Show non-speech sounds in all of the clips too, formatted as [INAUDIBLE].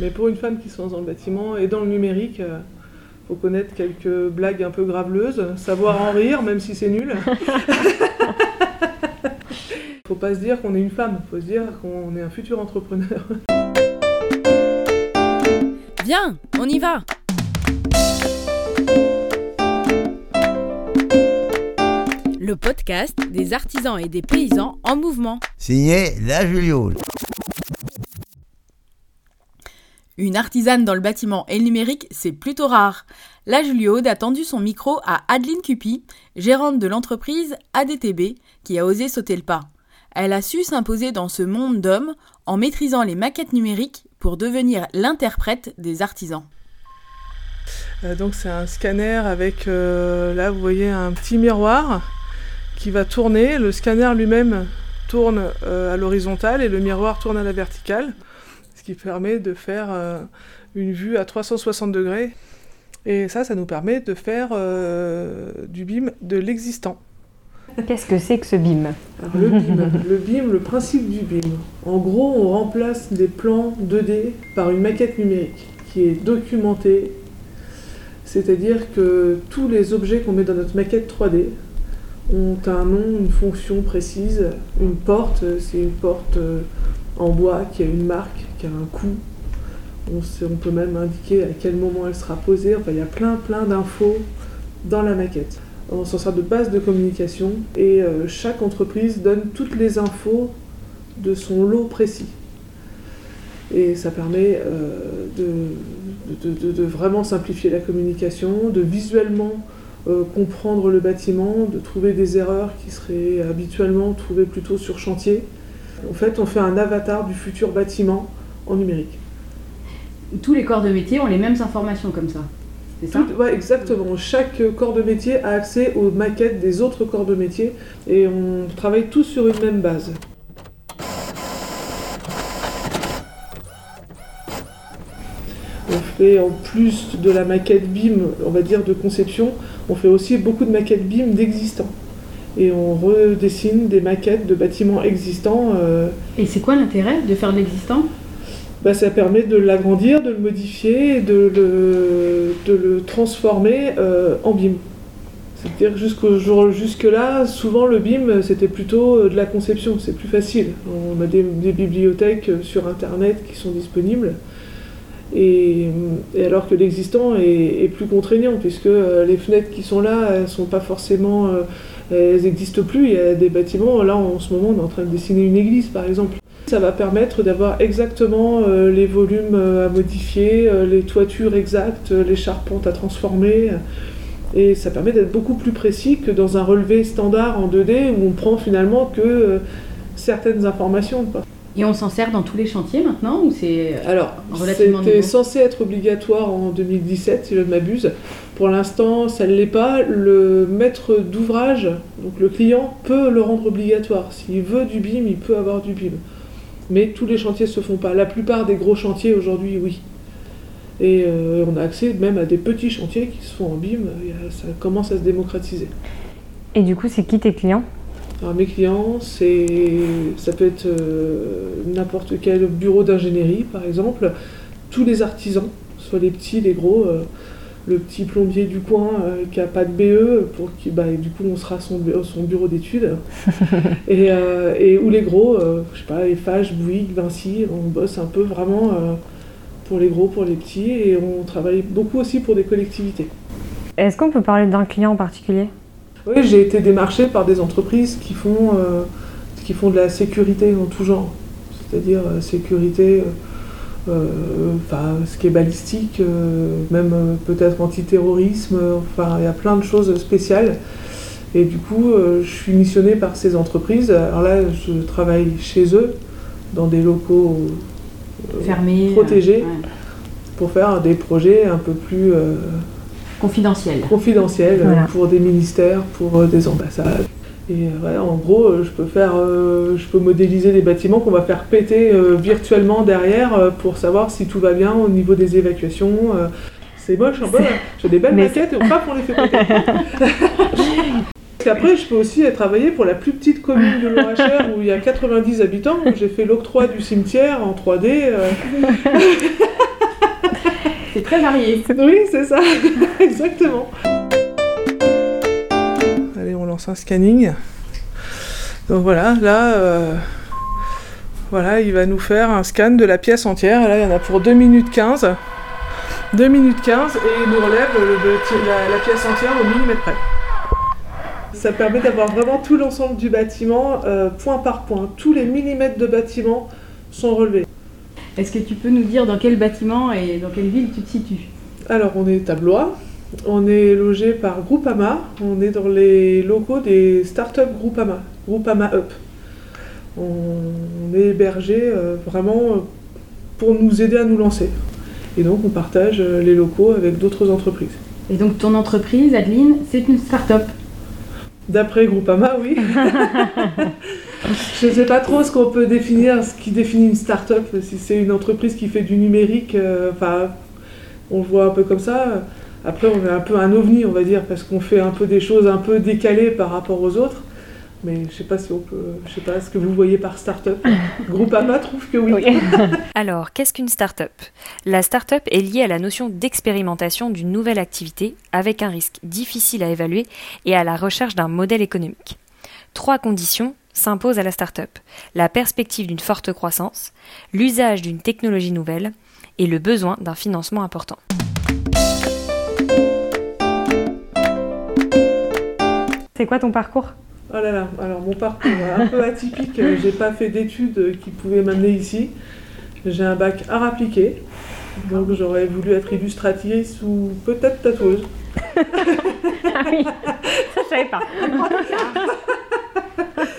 Mais pour une femme qui se lance dans le bâtiment et dans le numérique, il faut connaître quelques blagues un peu graveleuses, savoir en rire, même si c'est nul. [LAUGHS] faut pas se dire qu'on est une femme, faut se dire qu'on est un futur entrepreneur. [LAUGHS] Viens, on y va Le podcast des artisans et des paysans en mouvement. Signé La Julio. Une artisane dans le bâtiment et le numérique, c'est plutôt rare. La Juliaude a tendu son micro à Adeline Cupy, gérante de l'entreprise ADTB, qui a osé sauter le pas. Elle a su s'imposer dans ce monde d'hommes en maîtrisant les maquettes numériques pour devenir l'interprète des artisans. Euh, donc c'est un scanner avec, euh, là vous voyez un petit miroir qui va tourner. Le scanner lui-même tourne euh, à l'horizontale et le miroir tourne à la verticale, ce qui permet de faire une vue à 360 degrés. Et ça, ça nous permet de faire du BIM de l'existant. Qu'est-ce que c'est que ce BIM? Le BIM, le BIM, le principe du BIM. En gros, on remplace des plans 2D par une maquette numérique qui est documentée. C'est-à-dire que tous les objets qu'on met dans notre maquette 3D ont un nom, une fonction précise. Une porte, c'est une porte euh, en bois qui a une marque, qui un coût. On, on peut même indiquer à quel moment elle sera posée. Enfin, il y a plein, plein d'infos dans la maquette. On s'en sert de base de communication et euh, chaque entreprise donne toutes les infos de son lot précis. Et ça permet euh, de, vraiment simplifier la communication, de visuellement euh, comprendre le bâtiment, de trouver des erreurs qui seraient habituellement trouvées plutôt sur chantier. En fait, on fait un avatar du futur bâtiment numérique. Tous les corps de métier ont les mêmes informations comme ça exactement. Chaque corps de métier a accès aux maquettes des autres corps de métier et on travaille tous sur une même base. On fait en plus de la maquette BIM, on va dire de conception, on fait aussi beaucoup de maquettes BIM d'existants. Et on redessine des maquettes de bâtiments existants. Euh, et c'est quoi l'intérêt de faire de l'existant? Bah, ça permet de l'agrandir, de le modifier, de le, de le transformer euh, en BIM. C'est-à-dire jusqu'au jour jusque-là, souvent le BIM, c'était plutôt euh, de la conception, c'est plus facile. On a des, bibliothèques euh, sur Internet qui sont disponibles. Et, alors que l'existant est, plus contraignant, puisque les fenêtres qui sont là, elles sont pas forcément... elles n'existent plus. Il y a des bâtiments, là en ce moment, on est en train de dessiner une église, par exemple. Ça va permettre d'avoir exactement euh, les volumes euh, à modifier, euh, les toitures exactes, les charpentes à transformer. Et ça permet d'être beaucoup plus précis que dans un relevé standard en 2D où on prend finalement que certaines informations. Et on s'en sert dans tous les chantiers maintenant ou c'est Alors, c'était censé être obligatoire en 2017 si je ne m'abuse. Pour l'instant, ça ne l'est pas. Le maître d'ouvrage, donc le client, peut le rendre obligatoire. S'il veut du BIM, il peut avoir du BIM mais tous les chantiers ne se font pas. La plupart des gros chantiers aujourd'hui, oui. Et euh, on a accès même à des petits chantiers qui se font en BIM, ça commence à se démocratiser. Et du coup, c'est qui tes clients? Alors, mes clients, c'est, ça peut être euh, n'importe quel bureau d'ingénierie, par exemple, tous les artisans, soit les petits, les gros. Euh, le petit plombier du coin euh, qui a pas de BE, pour qui, bah, du coup on sera son, son bureau d'études. [LAUGHS] et, euh, et, ou les gros, euh, je sais pas, les Fage, Bouygues, Vinci, on bosse un peu vraiment pour les gros, pour les petits, et on travaille beaucoup aussi pour des collectivités. Est-ce qu'on peut parler d'un client en particulier? Oui, j'ai été démarché par des entreprises qui font, qui font de la sécurité en tout genre, c'est-à-dire sécurité euh, enfin, ce qui est balistique, euh, même euh, peut-être antiterrorisme, enfin il y a plein de choses spéciales. Et du coup, je suis missionnée par ces entreprises. Alors là, je travaille chez eux, dans des locaux fermés, protégés, pour faire des projets un peu plus confidentiels. Confidentiels pour des ministères, pour des ambassades. Et euh, en gros, euh, je peux faire, euh, je peux modéliser des bâtiments qu'on va faire péter virtuellement derrière pour savoir si tout va bien au niveau des évacuations. c'est moche, un peu. J'ai des belles maquettes et on pas pour les faire péter. [LAUGHS] Après, je peux aussi travailler pour la plus petite commune de Loracher où il y a 90 habitants. J'ai fait l'octroi du cimetière en 3D. [LAUGHS] c'est très varié. Oui, c'est ça, [LAUGHS] exactement. Lance un scanning. Donc voilà, là, euh, voilà, il va nous faire un scan de la pièce entière. Là, il y en a pour 2 minutes 15. 2 minutes 15 et il nous relève le- le- la, la pièce entière au millimètre près. Ça permet d'avoir vraiment tout l'ensemble du bâtiment, euh, point par point. Tous les millimètres de bâtiment sont relevés. Est-ce que tu peux nous dire dans quel bâtiment et dans quelle ville tu te situes? Alors, on est à Blois. On est logé par Groupama. On est dans les locaux des startups Groupama, Groupama Up. On est hébergé euh, vraiment pour nous aider à nous lancer. Et donc, on partage euh, les locaux avec d'autres entreprises. Et donc ton entreprise, Adeline, c'est une start-up. D'après Groupama, oui. [LAUGHS] Je ne sais pas trop ce qu'on peut définir, ce qui définit une start-up, si c'est une entreprise qui fait du numérique, euh, enfin, on le voit un peu comme ça. Après, on est un peu un ovni, on va dire, parce qu'on fait un peu des choses un peu décalées par rapport aux autres. Mais je sais pas si on peut, je sais pas ce que vous voyez par start-up? [LAUGHS] Groupama trouve que oui. [LAUGHS] Alors, qu'est-ce qu'une start-up? La start-up est liée à la notion d'expérimentation d'une nouvelle activité avec un risque difficile à évaluer et à la recherche d'un modèle économique. Trois conditions s'imposent à la start-up la perspective d'une forte croissance, l'usage d'une technologie nouvelle et le besoin d'un financement important. C'est quoi ton parcours? Oh là là, alors mon parcours un peu atypique, euh, j'ai pas fait d'études qui pouvaient m'amener ici. J'ai un bac art appliqué, donc j'aurais voulu être illustratrice ou peut-être tatoueuse. Ah oui, ça je savais pas.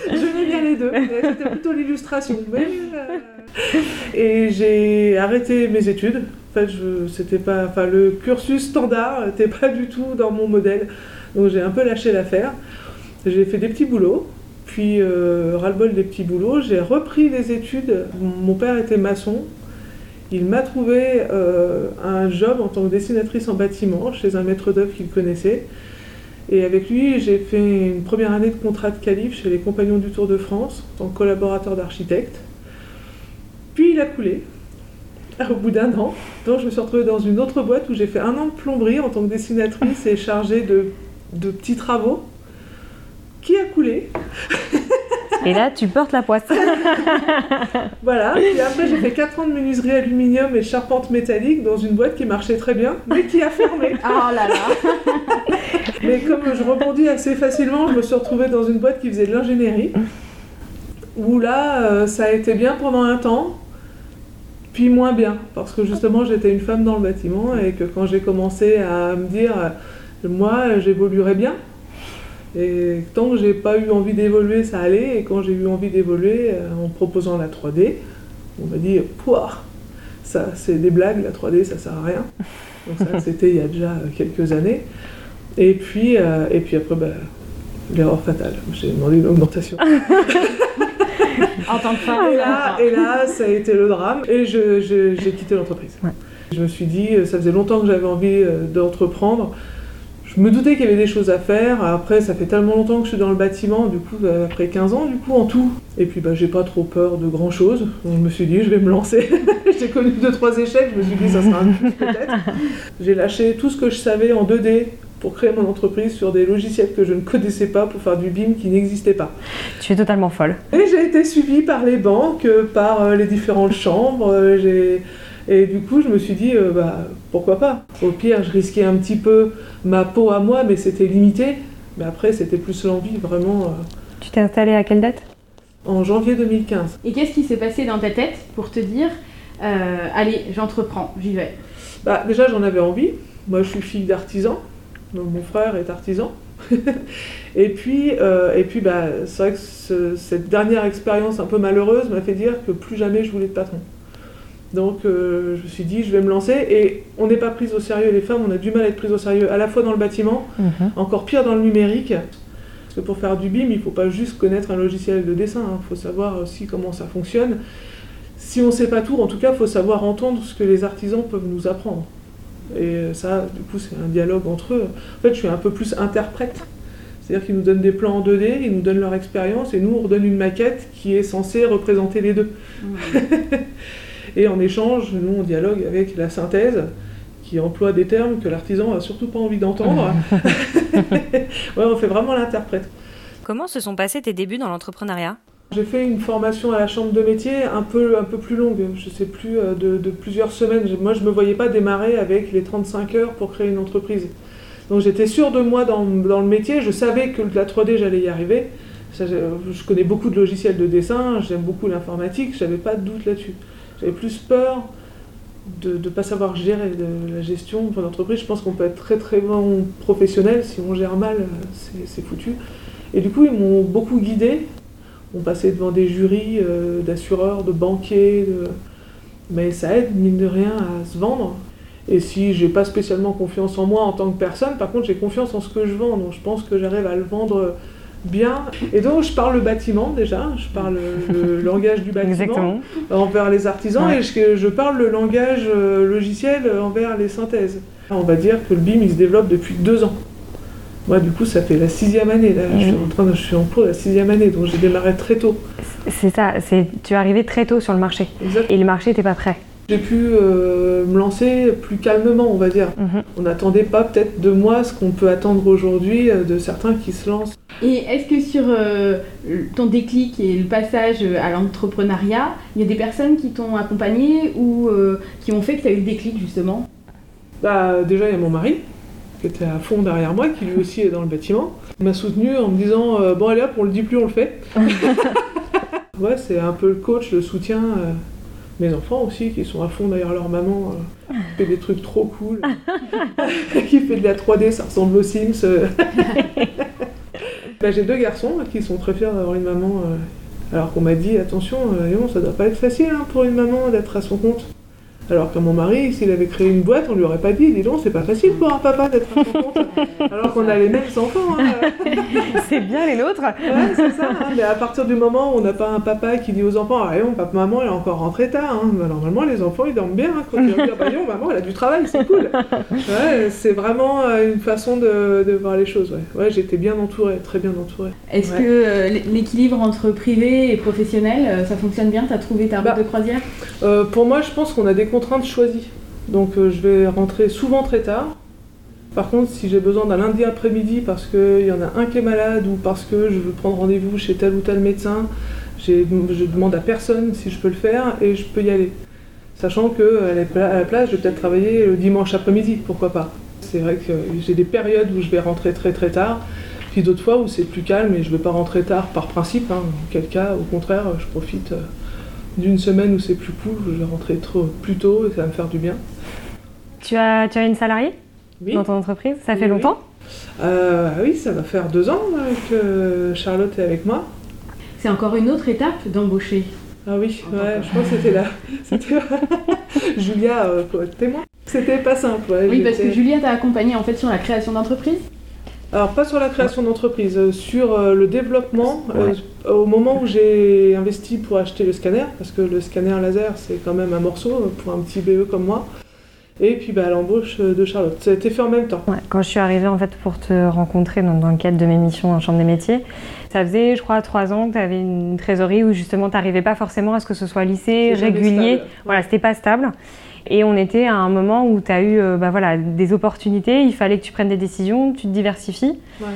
Je mets bien les deux, c'était plutôt l'illustration. mais, euh, Et j'ai arrêté mes études. En fait, je, c'était pas, enfin, le cursus standard n'était pas du tout dans mon modèle. Donc j'ai un peu lâché l'affaire. J'ai fait des petits boulots. Puis, euh, ras-le-bol des petits boulots, j'ai repris les études. Mon père était maçon. Il m'a trouvé euh, un job en tant que dessinatrice en bâtiment chez un maître d'œuvre qu'il connaissait. Et avec lui, j'ai fait une première année de contrat de qualif chez les Compagnons du Tour de France en tant que collaborateur d'architecte. Puis il a coulé [LAUGHS] au bout d'un an. Donc je me suis retrouvée dans une autre boîte où j'ai fait un an de plomberie en tant que dessinatrice et chargée de, de petits travaux qui a coulé. [LAUGHS] Et là, tu portes la poisse. [LAUGHS] Voilà. Puis après, j'ai fait 4 ans de menuiserie aluminium et charpente métallique dans une boîte qui marchait très bien, mais qui a fermé. [LAUGHS] Oh là là Mais comme je rebondis assez facilement, je me suis retrouvée dans une boîte qui faisait de l'ingénierie. Où là, euh, ça a été bien pendant un temps, puis moins bien. Parce que justement, j'étais une femme dans le bâtiment et que quand j'ai commencé à me dire, moi, j'évoluerai bien. Et tant que j'ai pas eu envie d'évoluer, ça allait. Et quand j'ai eu envie d'évoluer euh, en proposant la 3D, on m'a dit, pouah, ça c'est des blagues, la 3D ça sert à rien. Donc ça [LAUGHS] c'était il y a déjà quelques années. Et puis, euh, et puis après, bah, l'erreur fatale. J'ai demandé une augmentation. [LAUGHS] En tant que femme. Et là, et là, ça a été le drame. Et je- je- j'ai quitté l'entreprise. Ouais. Je me suis dit, euh, ça faisait longtemps que j'avais envie euh, d'entreprendre. Je me doutais qu'il y avait des choses à faire. Après, ça fait tellement longtemps que je suis dans le bâtiment, du coup, euh, après 15 ans, du coup, en tout. Et puis, bah, j'ai pas trop peur de grand chose. Donc, je me suis dit, je vais me lancer. [LAUGHS] j'ai connu deux, trois échecs. Je me suis dit, ça sera un plus peut-être. J'ai lâché tout ce que je savais en 2D pour créer mon entreprise sur des logiciels que je ne connaissais pas pour faire du BIM qui n'existait pas. Tu es totalement folle. Et j'ai été suivie par les banques, euh, par euh, les différentes chambres. j'ai- Et du coup, je me suis dit, euh, bah, pourquoi pas? Au pire, je risquais un petit peu ma peau à moi, mais c'était limité. Mais après, c'était plus l'envie, vraiment, euh, Tu t'es installée à quelle date? en janvier 2015. Et qu'est-ce qui s'est passé dans ta tête pour te dire, euh, allez, j'entreprends, j'y vais? Bah, déjà, j'en avais envie. Moi, je suis fille d'artisan. Donc, mon frère est artisan. [LAUGHS] et puis, euh, et puis bah, c'est vrai que ce- cette dernière expérience un peu malheureuse m'a fait dire que plus jamais je voulais de patron. Donc, euh, je me suis dit, je vais me lancer. Et on n'est pas prise au sérieux, les femmes, on a du mal à être prises au sérieux, à la fois dans le bâtiment, encore pire dans le numérique. Parce que pour faire du BIM, il ne faut pas juste connaître un logiciel de dessin, il faut savoir aussi comment ça fonctionne. Si on ne sait pas tout, en tout cas, il faut savoir entendre ce que les artisans peuvent nous apprendre. Et ça, du coup, c'est un dialogue entre eux. En fait, je suis un peu plus interprète. C'est-à-dire qu'ils nous donnent des plans en 2D, ils nous donnent leur expérience, et nous, on redonne une maquette qui est censée représenter les deux. [LAUGHS] Et en échange, nous, on dialogue avec la synthèse, qui emploie des termes que l'artisan a surtout pas envie d'entendre. [LAUGHS] ouais, on fait vraiment l'interprète. Comment se sont passés tes débuts dans l'entrepreneuriat? J'ai fait une formation à la chambre de métier un peu, un peu plus longue, je sais plus, euh, de, de plusieurs semaines. Moi, je me voyais pas démarrer avec les 35 heures pour créer une entreprise. Donc j'étais sûre de moi dans, dans le métier, je savais que la 3D, j'allais y arriver. Ça, je, je connais beaucoup de logiciels de dessin, j'aime beaucoup l'informatique, j'avais pas de doute là-dessus. J'avais plus peur de ne pas savoir gérer la gestion d'une entreprise. Je pense qu'on peut être très très bon professionnel, si on gère mal, c'est c'est foutu. Et du coup, ils m'ont beaucoup guidé. On passait devant des jurys euh, d'assureurs, de banquiers, mais ça aide, mine de rien, à se vendre. Et si j'ai pas spécialement confiance en moi en tant que personne, par contre, j'ai confiance en ce que je vends. Donc, je pense que j'arrive à le vendre bien. Et donc, je parle le bâtiment déjà, je parle le, [LAUGHS] langage du bâtiment Exactement. envers les artisans Ouais. et je, je parle le langage euh, logiciel envers les synthèses. On va dire que le BIM il se développe depuis deux ans. Moi du coup ça fait la sixième année là, je, suis en train de- je suis en cours de la sixième année donc j'ai démarré très tôt. C'est ça, c'est tu es arrivé très tôt sur le marché et le marché n'était pas prêt. J'ai pu euh, me lancer plus calmement on va dire. Mhm. On n'attendait pas peut-être de moi ce qu'on peut attendre aujourd'hui euh, de certains qui se lancent. Et est-ce que sur euh, ton déclic et le passage à l'entrepreneuriat, il y a des personnes qui t'ont accompagné ou euh, qui ont fait que tu as eu le déclic justement? Bah, déjà, il y a mon mari, qui était à fond derrière moi, qui lui aussi est dans le bâtiment. Il m'a soutenu en me disant Bon, allez hop, on le dit plus, on le fait. [LAUGHS] ouais, c'est un peu le coach, le soutien. Mes enfants aussi, qui sont à fond derrière leur maman, euh, qui fait des trucs trop cool. [LAUGHS] qui fait de la 3D, ça ressemble aux Sims. [LAUGHS] Bah, J'ai deux garçons qui sont très fiers d'avoir une maman. euh, alors qu'on m'a dit Attention, euh, ça doit pas être facile hein, pour une maman d'être à son compte. Alors que mon mari, s'il avait créé une boîte, on lui aurait pas dit, dis donc, c'est pas facile pour un papa d'être à son compte. Alors qu'on a les mêmes enfants. hein. [LAUGHS] C'est bien les nôtres. Ouais, c'est ça. hein. Mais à partir du moment où on n'a pas un papa qui dit aux enfants, ah non, papa, maman, elle est encore rentrée tard. hein. Bah, normalement, les enfants, ils dorment bien. hein. Quand ils regardent, bah non, maman, elle a du travail, c'est cool. Ouais, c'est vraiment euh, une façon de, de voir les choses. Ouais, ouais j'étais bien entourée, très bien entourée. Est-ce Ouais. que euh, l'équilibre entre privé et professionnel, euh, ça fonctionne bien? T'as trouvé ta route Bah. de croisière? Euh, pour moi, je pense qu'on a des contraintes choisies. Donc, euh, je vais rentrer souvent très tard. Par contre, si j'ai besoin d'un lundi après-midi parce qu'il y en a un qui est malade ou parce que je veux prendre rendez-vous chez tel ou tel médecin, je demande à personne si je peux le faire et je peux y aller. Sachant que pla- à la place, je vais peut-être travailler le dimanche après-midi, pourquoi pas. C'est vrai que j'ai des périodes où je vais rentrer très très tard, puis d'autres fois où c'est plus calme et je ne vais pas rentrer tard par principe. hein. En quel cas, au contraire, je profite euh, d'une semaine où c'est plus cool, je vais rentrer trop, plus tôt et ça va me faire du bien. Tu as, tu as une salariée Oui. dans ton entreprise? Ça fait oui. longtemps? Euh, oui, ça va faire deux ans que Charlotte est avec moi. C'est encore une autre étape d'embaucher. Ah oui, ouais, je pense que c'était là. [LAUGHS] C'était [LAUGHS] Julia, euh, pour être témoin. C'était pas simple. ouais, Oui, parce que Julia t'a accompagné en fait sur la création d'entreprise. Alors, pas sur la création d'entreprise, euh, sur euh, le développement. euh, au moment où j'ai investi pour acheter le scanner, parce que le scanner laser, c'est quand même un morceau pour un petit BE comme moi. Et puis bah, l'embauche de Charlotte. Ça a été fait en même temps. Ouais, Quand je suis arrivée en fait pour te rencontrer dans, dans le cadre de mes missions en chambre des métiers, ça faisait je crois trois ans que tu avais une trésorerie où justement tu n'arrivais pas forcément à ce que ce soit jamais régulier. Voilà, c'était pas stable. Et on était à un moment où tu as eu euh, bah, voilà, des opportunités, il fallait que tu prennes des décisions, tu te diversifies Ouais.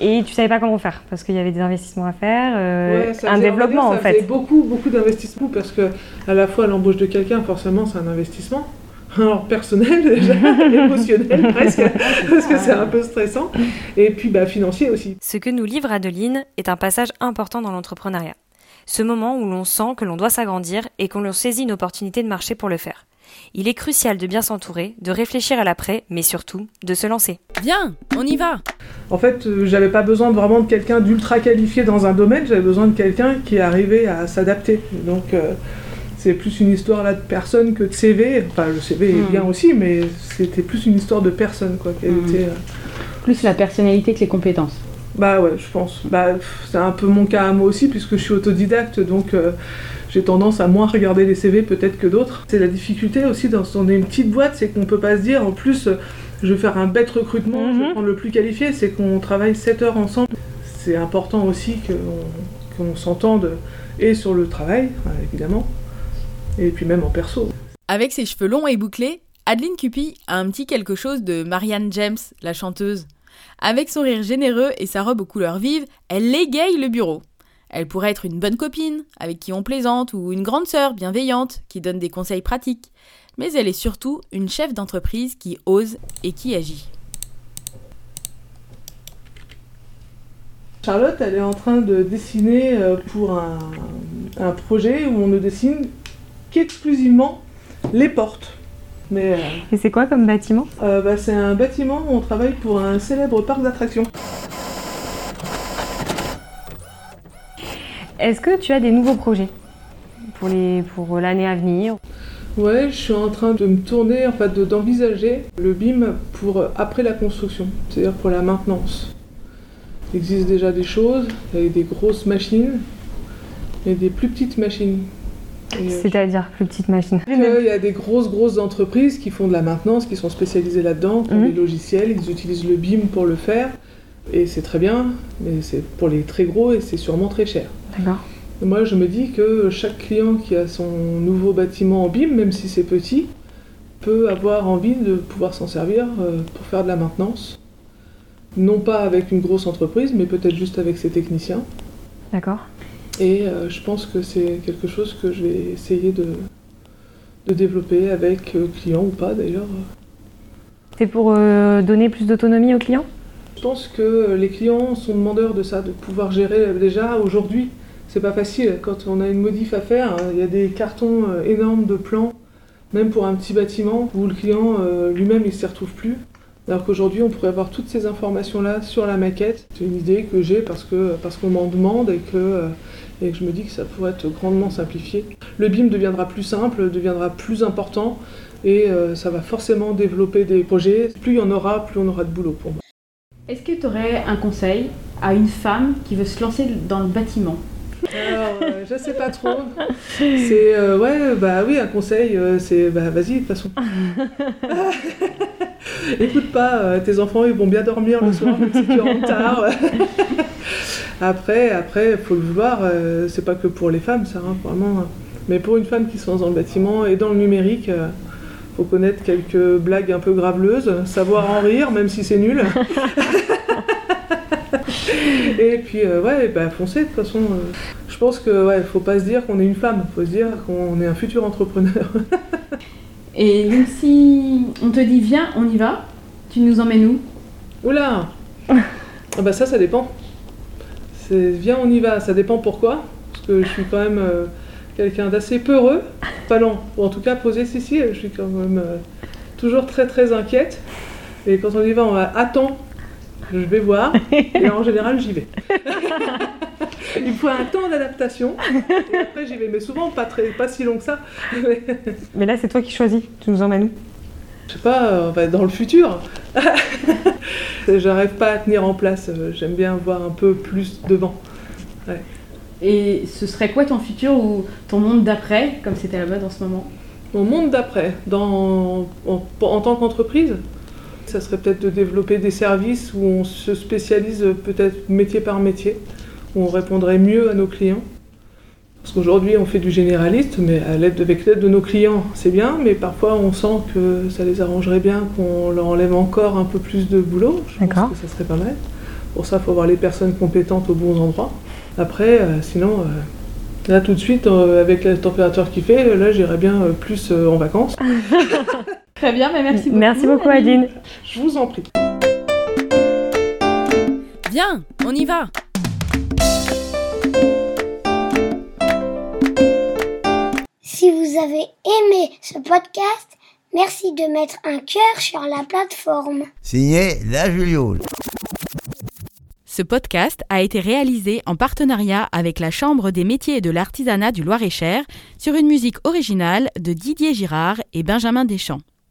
et tu savais pas comment faire parce qu'il y avait des investissements à faire, euh, Ouais, ça un faisait- développement dire, en ça fait. faisait beaucoup, beaucoup d'investissements parce que à la fois l'embauche de quelqu'un, forcément, c'est un investissement. [LAUGHS] Alors personnel [LAUGHS] déjà, émotionnel [LAUGHS] presque, parce que c'est un peu stressant. Et puis bah, financier aussi. Ce que nous livre Adeline est un passage important dans l'entrepreneuriat. Ce moment où l'on sent que l'on doit s'agrandir et qu'on saisit une opportunité de marché pour le faire. Il est crucial de bien s'entourer, de réfléchir à l'après, mais surtout de se lancer. Viens, on y va En fait, euh, j'avais pas besoin de- vraiment de quelqu'un d'ultra qualifié dans un domaine, j'avais besoin de quelqu'un qui arrivait à s'adapter. Donc euh, c'est plus une histoire là de personne que de CV. Enfin, le CV est bien aussi, mais c'était plus une histoire de personne quoi. Mm. était, euh, Plus la personnalité que les compétences. Bah ouais, je pense. Bah, c'est un peu mon cas à moi aussi, puisque je suis autodidacte, donc euh, j'ai tendance à moins regarder les CV peut-être que d'autres. C'est la difficulté aussi dans une petite boîte, c'est qu'on peut pas se dire en plus euh, je vais faire un bête recrutement, je vais Mhm. prendre le plus qualifié, c'est qu'on travaille 7 heures ensemble. C'est important aussi qu'on qu'on s'entende et sur le travail, euh, évidemment, et puis même en perso. Avec ses cheveux longs et bouclés, Adeline Cupy a un petit quelque chose de Marianne James, la chanteuse. Avec son rire généreux et sa robe aux couleurs vives, elle égaye le bureau. Elle pourrait être une bonne copine, avec qui on plaisante, ou une grande sœur bienveillante, qui donne des conseils pratiques. Mais elle est surtout une chef d'entreprise qui ose et qui agit. Charlotte, elle est en train de dessiner euh, pour un, un projet où on ne dessine qu'exclusivement les portes. Mais euh, Et c'est quoi comme bâtiment? euh, bah, c'est un bâtiment où on travaille pour un célèbre parc d'attractions. Est-ce que tu as des nouveaux projets? Pour l'année à venir? Ouais, je suis en train de me tourner, en fait, de- d'envisager le BIM pour euh, après la construction, c'est-à-dire pour la maintenance. Il existe déjà des choses, il y a des grosses machines et des plus petites machines. Euh, C'est-à-dire plus petite machine. Il y a des grosses, grosses entreprises qui font de la maintenance, qui sont spécialisées là-dedans, pour Mhm. les logiciels, ils utilisent le BIM pour le faire, et c'est très bien, mais c'est pour les très gros et c'est sûrement très cher. D'accord. Moi, je me dis que chaque client qui a son nouveau bâtiment en BIM, même si c'est petit, peut avoir envie de pouvoir s'en servir euh, pour faire de la maintenance. Non pas avec une grosse entreprise, mais peut-être juste avec ses techniciens. D'accord. Et euh, je pense que c'est quelque chose que je vais essayer de, de développer avec euh, clients ou pas d'ailleurs. C'est pour euh, donner plus d'autonomie aux clients? Je pense que les clients sont demandeurs de ça, de pouvoir gérer déjà aujourd'hui. C'est pas facile quand on a une modif à faire. hein, Il y a des cartons euh, énormes de plans, même pour un petit bâtiment où le client euh, lui-même il s'y retrouve plus. Alors qu'aujourd'hui on pourrait avoir toutes ces informations là sur la maquette. C'est une idée que j'ai parce que parce qu'on m'en demande et que euh, et que je me dis que ça pourrait être grandement simplifié. Le BIM deviendra plus simple, deviendra plus important et euh, ça va forcément développer des projets. Plus il y en aura, plus on aura de boulot pour moi. Est-ce que tu aurais un conseil à une femme qui veut se lancer dans le bâtiment? Alors, euh, je sais pas trop. C'est euh, ouais, bah oui, un conseil, euh, c'est bah vas-y de toute façon. [LAUGHS] [LAUGHS] Écoute pas, euh, tes enfants ils vont bien dormir le soir même si tu rentres tard. [LAUGHS] après, après, faut le vouloir. euh, c'est pas que pour les femmes, ça, hein, vraiment. hein. Mais pour une femme qui se lance dans le bâtiment et dans le numérique. euh, faut connaître quelques blagues un peu graveleuses, savoir en rire, même si c'est nul. [LAUGHS] Et puis, euh, ouais, bah, foncez, de toute façon. je pense que, ouais, faut pas se dire qu'on est une femme, faut se dire qu'on est un futur entrepreneur. Et donc si on te dit viens, on y va, tu nous emmènes où? Oula ah Bah, ça, ça dépend. C'est viens, on y va, ça dépend pourquoi. Parce que je suis quand même euh, quelqu'un d'assez peureux, pas lent, ou en tout cas posé, si, si, je suis quand même euh, toujours très, très inquiète. Et quand on y va, on va attends, je vais voir, et en général, j'y vais. [LAUGHS] [LAUGHS] Il me faut un temps d'adaptation, et après j'y vais, mais souvent pas, très, pas si long que ça. [LAUGHS] Mais là, c'est toi qui choisis. Tu nous emmènes où? Je sais pas, euh, on va être dans le futur. [LAUGHS] J'arrive pas à tenir en place, euh, j'aime bien voir un peu plus devant. Et ce serait quoi ton futur ou ton monde d'après, comme c'était la mode en ce moment? Mon monde d'après, dans, en, en tant qu'entreprise, ça serait peut-être de développer des services où on se spécialise peut-être métier par métier, on répondrait mieux à nos clients. Parce qu'aujourd'hui, on fait du généraliste, mais à l'aide avec l'aide de nos clients, c'est bien, mais parfois on sent que ça les arrangerait bien qu'on leur enlève encore un peu plus de boulot. Je D'accord. pense que ça serait pas mal. Pour ça, il faut avoir les personnes compétentes aux bons endroits. Après, euh, sinon, euh, là tout de suite, euh, avec la température qu'il fait, là j'irais bien euh, plus euh, en vacances. [LAUGHS] Très bien, mais merci beaucoup. Merci beaucoup, Adeline. Je vous en prie. Viens, on y va Si vous avez aimé ce podcast, merci de mettre un cœur sur la plateforme. Signé La Juliole. Ce podcast a été réalisé en partenariat avec la Chambre des métiers et de l'artisanat du Loir-et-Cher sur une musique originale de Didier Girard et Benjamin Deschamps.